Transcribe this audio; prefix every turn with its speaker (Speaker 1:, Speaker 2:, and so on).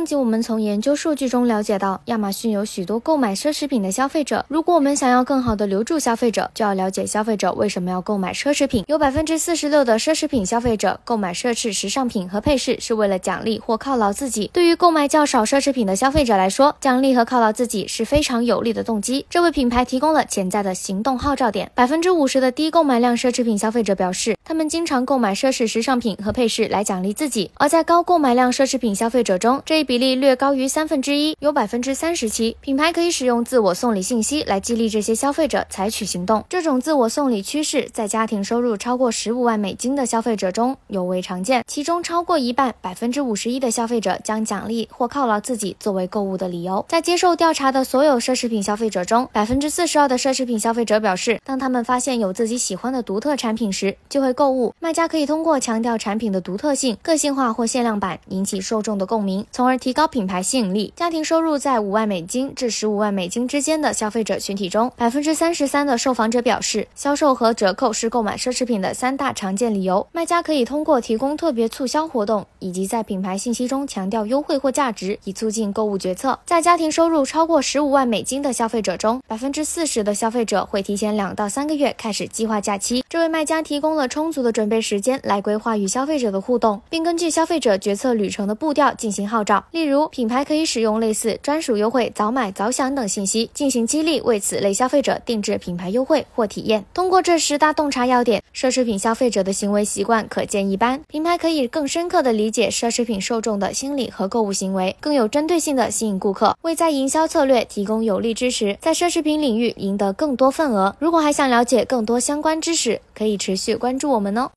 Speaker 1: 上集我们从研究数据中了解到，亚马逊有许多购买奢侈品的消费者。如果我们想要更好的留住消费者，就要了解消费者为什么要购买奢侈品。有百分之四十六的奢侈品消费者购买奢侈时尚品和配饰是为了奖励或犒劳自己。对于购买较少奢侈品的消费者来说，奖励和犒劳自己是非常有利的动机。这为品牌提供了潜在的行动号召点。百分之五十的低购买量奢侈品消费者表示，他们经常购买奢侈时尚品和配饰来奖励自己。而在高购买量奢侈品消费者中，这一比例略高于三分之一，有百分之三十七。品牌可以使用自我送礼信息来激励这些消费者采取行动。这种自我送礼趋势在家庭收入超过十五万美金的消费者中尤为常见，其中超过一半，百分之五十一的消费者将奖励或犒劳自己作为购物的理由。在接受调查的所有奢侈品消费者中，百分之四十二的奢侈品消费者表示，当他们发现有自己喜欢的独特产品时，就会购物。卖家可以通过强调产品的独特性、个性化或限量版，引起受众的共鸣，从而提高品牌吸引力。家庭收入在五万美金至十五万美金之间的消费者群体中，百分之三十三的受访者表示，销售和折扣是购买奢侈品的三大常见理由。卖家可以通过提供特别促销活动，以及在品牌信息中强调优惠或价值，以促进购物决策。在家庭收入超过十五万美金的消费者中，百分之四十的消费者会提前两到三个月开始计划假期。这为卖家提供了充足的准备时间来规划与消费者的互动，并根据消费者决策旅程的步调进行号召。例如，品牌可以使用类似专属优惠、早买早享等信息进行激励，为此类消费者定制品牌优惠或体验。通过这十大洞察要点，奢侈品消费者的行为习惯可见一斑。品牌可以更深刻地理解奢侈品受众的心理和购物行为，更有针对性地吸引顾客，为在营销策略提供有力支持，在奢侈品领域赢得更多份额。如果还想了解更多相关知识，可以持续关注我们哦。